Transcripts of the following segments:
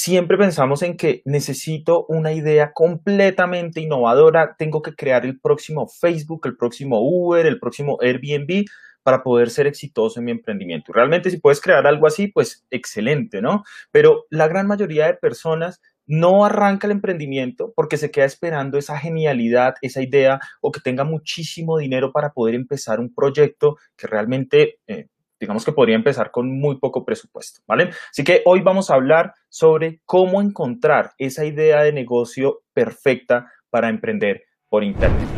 siempre pensamos en que necesito una idea completamente innovadora, tengo que crear el próximo Facebook, el próximo Uber, el próximo Airbnb para poder ser exitoso en mi emprendimiento. Realmente si puedes crear algo así, pues excelente, ¿no? Pero la gran mayoría de personas no arranca el emprendimiento porque se queda esperando esa genialidad, esa idea o que tenga muchísimo dinero para poder empezar un proyecto que realmente eh, digamos que podría empezar con muy poco presupuesto, ¿vale? Así que hoy vamos a hablar sobre cómo encontrar esa idea de negocio perfecta para emprender por Internet.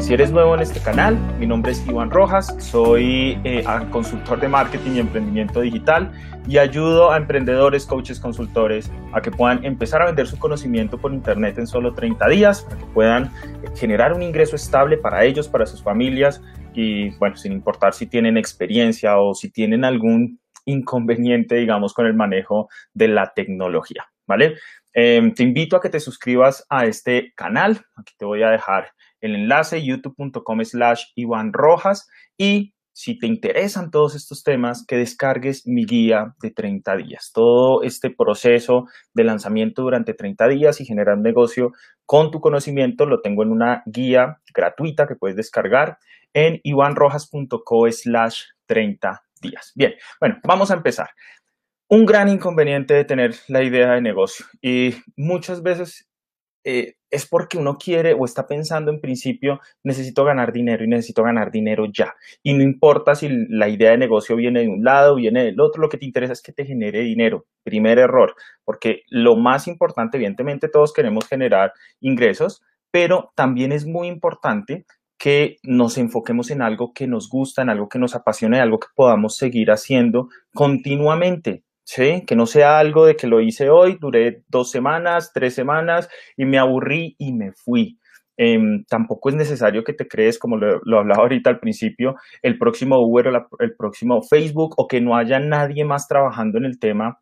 Si eres nuevo en este canal, mi nombre es Iván Rojas, soy eh, consultor de marketing y emprendimiento digital y ayudo a emprendedores, coaches, consultores a que puedan empezar a vender su conocimiento por internet en solo 30 días, para que puedan eh, generar un ingreso estable para ellos, para sus familias y bueno, sin importar si tienen experiencia o si tienen algún inconveniente, digamos, con el manejo de la tecnología, ¿vale? Em, te invito a que te suscribas a este canal. Aquí te voy a dejar el enlace youtube.com slash Iván Rojas y si te interesan todos estos temas, que descargues mi guía de 30 días. Todo este proceso de lanzamiento durante 30 días y generar negocio con tu conocimiento lo tengo en una guía gratuita que puedes descargar en ivanrojas.co slash 30 días. Bien, bueno, vamos a empezar un gran inconveniente de tener la idea de negocio y muchas veces eh, es porque uno quiere o está pensando en principio, necesito ganar dinero y necesito ganar dinero ya. Y no importa si la idea de negocio viene de un lado, viene del otro, lo que te interesa es que te genere dinero. Primer error, porque lo más importante, evidentemente todos queremos generar ingresos, pero también es muy importante que nos enfoquemos en algo que nos gusta, en algo que nos apasione, algo que podamos seguir haciendo continuamente. ¿Sí? Que no sea algo de que lo hice hoy, duré dos semanas, tres semanas y me aburrí y me fui. Em, tampoco es necesario que te crees, como lo, hablaba ahorita al principio, el próximo Uber o el próximo Facebook o que no haya nadie más trabajando en el tema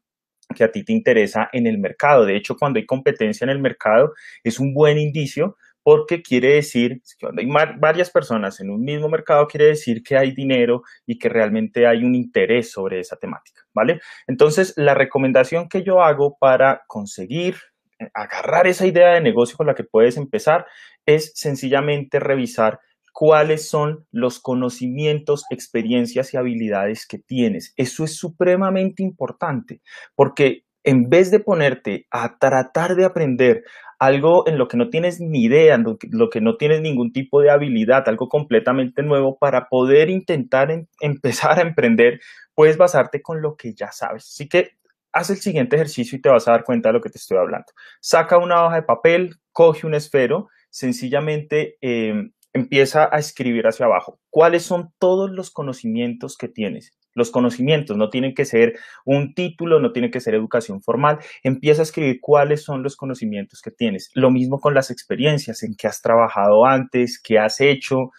que a ti te interesa en el mercado. De hecho, cuando hay competencia en el mercado, es un buen indicio porque quiere decir que cuando hay varias personas en un mismo mercado, quiere decir que hay dinero y que realmente hay un interés sobre esa temática, ¿vale? Entonces, la recomendación que yo hago para conseguir eh, agarrar esa idea de negocio con la que puedes empezar es sencillamente revisar cuáles son los conocimientos, experiencias y habilidades que tienes. Eso es supremamente importante porque en vez de ponerte a tratar de aprender algo en lo que no tienes ni idea, en lo que, no tienes ningún tipo de habilidad, algo completamente nuevo para poder intentar empezar a emprender, puedes basarte con lo que ya sabes. Así que haz el siguiente ejercicio y te vas a dar cuenta de lo que te estoy hablando. Saca una hoja de papel, coge un esfero, sencillamente em, empieza a escribir hacia abajo. ¿Cuáles son todos los conocimientos que tienes? Los conocimientos no tienen que ser un título, no tiene que ser educación formal. Empieza a escribir cuáles son los conocimientos que tienes. Lo mismo con las experiencias, en qué has trabajado antes, qué has hecho,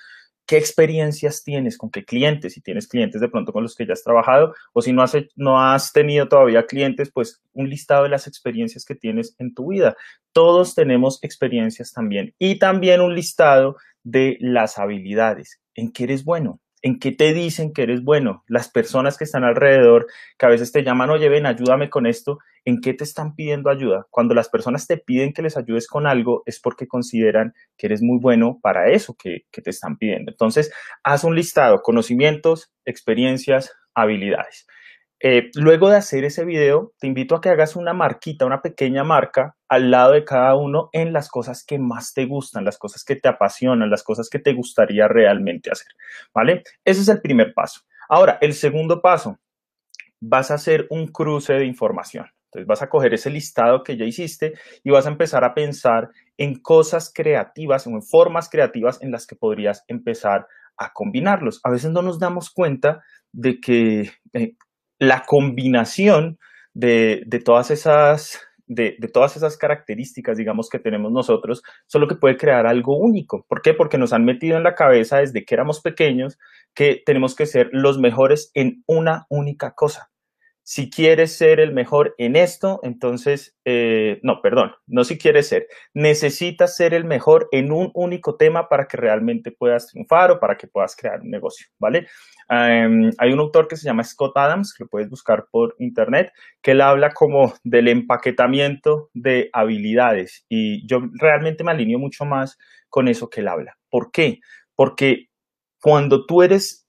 qué experiencias tienes, con qué clientes, si tienes clientes de pronto con los que ya has trabajado o si no has, no has tenido todavía clientes, pues un listado de las experiencias que tienes en tu vida. Todos tenemos experiencias también y también un listado de las habilidades, en qué eres bueno, en qué te dicen que eres bueno, las personas que están alrededor, que a veces te llaman, oye, ven, ayúdame con esto, ¿en qué te están pidiendo ayuda? Cuando las personas te piden que les ayudes con algo, es porque consideran que eres muy bueno para eso que, que te están pidiendo. Entonces, haz un listado, conocimientos, experiencias, habilidades. Eh, luego de hacer ese video, te invito a que hagas una marquita, una pequeña marca al lado de cada uno en las cosas que más te gustan, las cosas que te apasionan, las cosas que te gustaría realmente hacer, ¿vale? Ese es el primer paso. Ahora, el segundo paso, vas a hacer un cruce de información. Entonces vas a coger ese listado que ya hiciste y vas a empezar a pensar en cosas creativas, en formas creativas en las que podrías empezar a combinarlos. A veces no nos damos cuenta de que eh, la combinación de, todas esas de, todas esas características, digamos, que tenemos nosotros, solo que puede crear algo único. ¿Por qué? Porque nos han metido en la cabeza desde que éramos pequeños que tenemos que ser los mejores en una única cosa. Si quieres ser el mejor en esto, entonces, eh, no, perdón, no si quieres ser, necesitas ser el mejor en un único tema para que realmente puedas triunfar o para que puedas crear un negocio, ¿vale? Hay un autor que se llama Scott Adams, que lo puedes buscar por internet, que él habla como del empaquetamiento de habilidades y yo realmente me alineo mucho más con eso que él habla. ¿Por qué? Porque cuando tú eres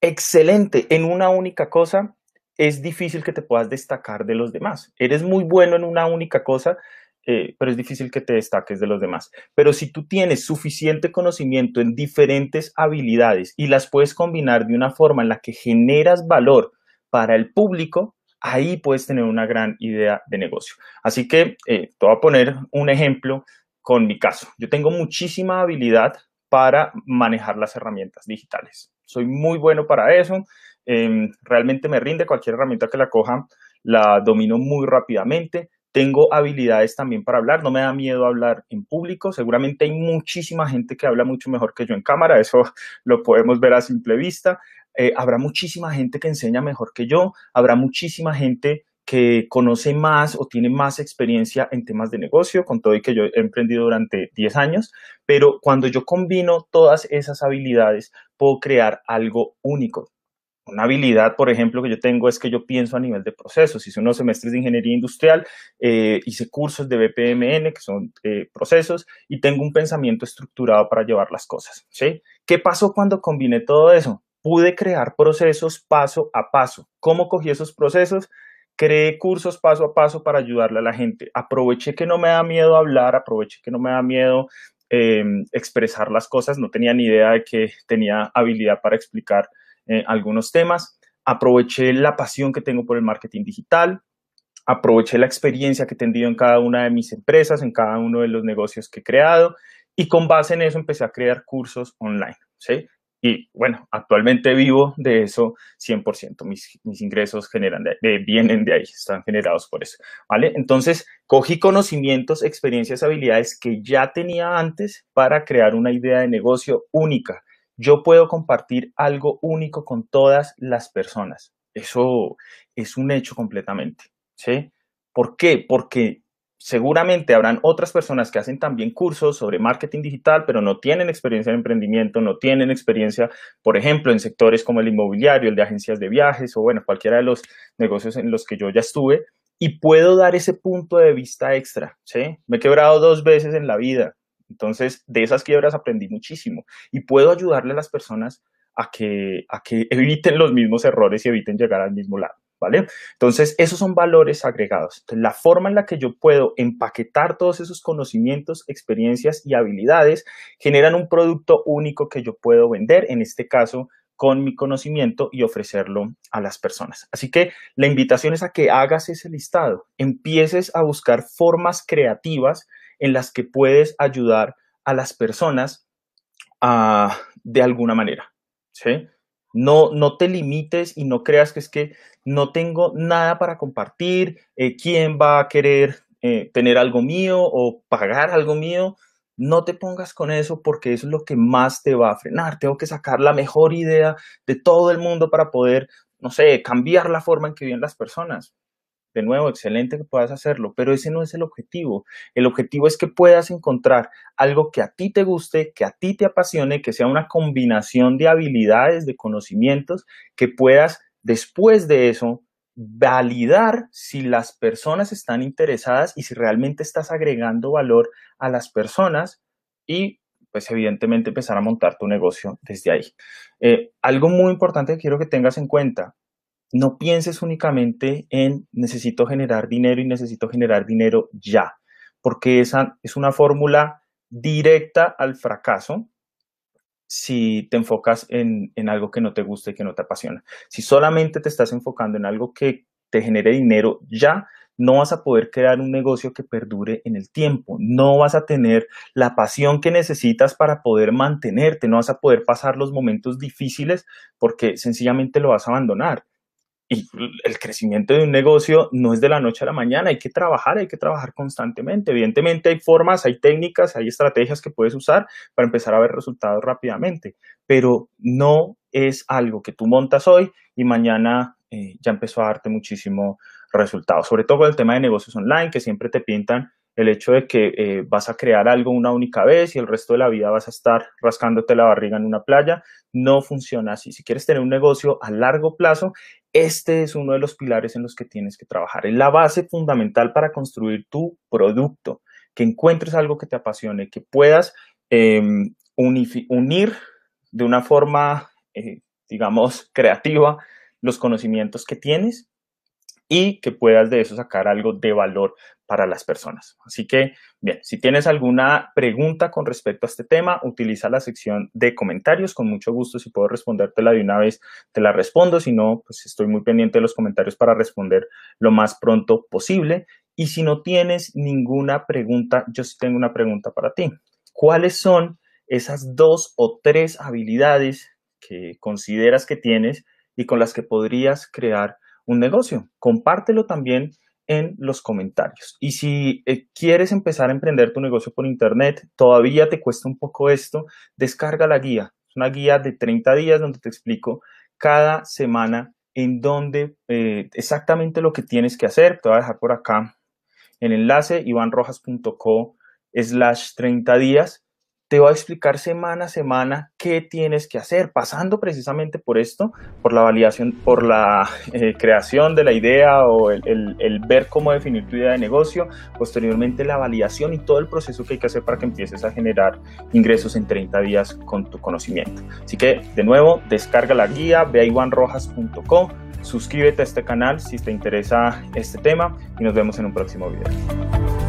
excelente en una única cosa, es difícil que te puedas destacar de los demás. Eres muy bueno en una única cosa, eh, pero es difícil que te destaques de los demás. Pero si tú tienes suficiente conocimiento en diferentes habilidades y las puedes combinar de una forma en la que generas valor para el público, ahí puedes tener una gran idea de negocio. Así que eh, te voy a poner un ejemplo con mi caso. Yo tengo muchísima habilidad para manejar las herramientas digitales. Soy muy bueno para eso. Em, realmente me rinde cualquier herramienta que la coja, la domino muy rápidamente. Tengo habilidades también para hablar, no me da miedo hablar en público. Seguramente hay muchísima gente que habla mucho mejor que yo en cámara, eso lo podemos ver a simple vista. Eh, habrá muchísima gente que enseña mejor que yo, habrá muchísima gente que conoce más o tiene más experiencia en temas de negocio, con todo y que yo he emprendido durante 10 años, pero cuando yo combino todas esas habilidades, puedo crear algo único. Una habilidad, por ejemplo, que yo tengo es que yo pienso a nivel de procesos. Hice unos semestres de ingeniería industrial, eh, hice cursos de BPMN, que son eh, procesos, y tengo un pensamiento estructurado para llevar las cosas. ¿sí? ¿Qué pasó cuando combiné todo eso? Pude crear procesos paso a paso. ¿Cómo cogí esos procesos? Creé cursos paso a paso para ayudarle a la gente. Aproveché que no me da miedo hablar, aproveché que no me da miedo em, expresar las cosas. No tenía ni idea de que tenía habilidad para explicar eh, algunos temas, aproveché la pasión que tengo por el marketing digital, aproveché la experiencia que he tenido en cada una de mis empresas, en cada uno de los negocios que he creado y con base en eso empecé a crear cursos online. Y bueno, actualmente vivo de eso 100%. Mis, mis ingresos generan vienen de ahí, están generados por eso. ¿Vale? Entonces, cogí conocimientos, experiencias, habilidades que ya tenía antes para crear una idea de negocio única yo puedo compartir algo único con todas las personas. Eso es un hecho completamente, ¿sí? ¿Por qué? Porque seguramente habrán otras personas que hacen también cursos sobre marketing digital, pero no tienen experiencia en emprendimiento, no tienen experiencia, por ejemplo, en sectores como el inmobiliario, el de agencias de viajes o, bueno, cualquiera de los negocios en los que yo ya estuve, y puedo dar ese punto de vista extra, ¿sí? Me he quebrado dos veces en la vida, entonces, de esas quiebras aprendí muchísimo y puedo ayudarle a las personas a que, a que eviten los mismos errores y eviten llegar al mismo lado. ¿Vale? Entonces, esos son valores agregados. la forma en la que yo puedo empaquetar todos esos conocimientos, experiencias y habilidades generan un producto único que yo puedo vender, en este caso, con mi conocimiento y ofrecerlo a las personas. Así que la invitación es a que hagas ese listado, empieces a buscar formas creativas en las que puedes ayudar a las personas ah, de alguna manera. ¿sí? No, no te limites y no creas que es que no tengo nada para compartir, eh, quién va a querer eh, tener algo mío o pagar algo mío. No te pongas con eso porque eso es lo que más te va a frenar. Tengo que sacar la mejor idea de todo el mundo para poder, no sé, cambiar la forma en que viven las personas de nuevo, excelente que puedas hacerlo, pero ese no es el objetivo. El objetivo es que puedas encontrar algo que a ti te guste, que a ti te apasione, que sea una combinación de habilidades, de conocimientos, que puedas después de eso validar si las personas están interesadas y si realmente estás agregando valor a las personas y pues evidentemente empezar a montar tu negocio desde ahí. Eh, algo muy importante que quiero que tengas en cuenta, no pienses únicamente en necesito generar dinero y necesito generar dinero ya, porque esa es una fórmula directa al fracaso si te enfocas en, algo que no te gusta y que no te apasiona. Si solamente te estás enfocando en algo que te genere dinero ya, no vas a poder crear un negocio que perdure en el tiempo, no vas a tener la pasión que necesitas para poder mantenerte, no vas a poder pasar los momentos difíciles porque sencillamente lo vas a abandonar. Y el crecimiento de un negocio no es de la noche a la mañana, hay que trabajar, hay que trabajar constantemente. Evidentemente hay formas, hay técnicas, hay estrategias que puedes usar para empezar a ver resultados rápidamente, pero no es algo que tú montas hoy y mañana eh, ya empezó a darte muchísimo resultado, sobre todo con el tema de negocios online, que siempre te pintan el hecho de que eh, vas a crear algo una única vez y el resto de la vida vas a estar rascándote la barriga en una playa. No funciona así. Si quieres tener un negocio a largo plazo, este es uno de los pilares en los que tienes que trabajar. Es la base fundamental para construir tu producto, que encuentres algo que te apasione, que puedas em, unir de una forma, eh, digamos, creativa los conocimientos que tienes y que puedas de eso sacar algo de valor para las personas. Así que, bien, si tienes alguna pregunta con respecto a este tema, utiliza la sección de comentarios. Con mucho gusto, si puedo respondértela de una vez, te la respondo. Si no, pues estoy muy pendiente de los comentarios para responder lo más pronto posible. Y si no tienes ninguna pregunta, yo sí tengo una pregunta para ti. ¿Cuáles son esas dos o tres habilidades que consideras que tienes y con las que podrías crear un negocio. Compártelo también en los comentarios. Y si eh, quieres empezar a emprender tu negocio por internet, todavía te cuesta un poco esto, descarga la guía. Es una guía de 30 días donde te explico cada semana en donde eh, exactamente lo que tienes que hacer. Te voy a dejar por acá el enlace ivanrojas.co slash 30 días te va a explicar semana a semana qué tienes que hacer, pasando precisamente por esto, por la validación, por la eh, creación de la idea o el, el, ver cómo definir tu idea de negocio, posteriormente la validación y todo el proceso que hay que hacer para que empieces a generar ingresos en 30 días con tu conocimiento. Así que, de nuevo, descarga la guía, ve a iwanrojas.com, suscríbete a este canal si te interesa este tema y nos vemos en un próximo video.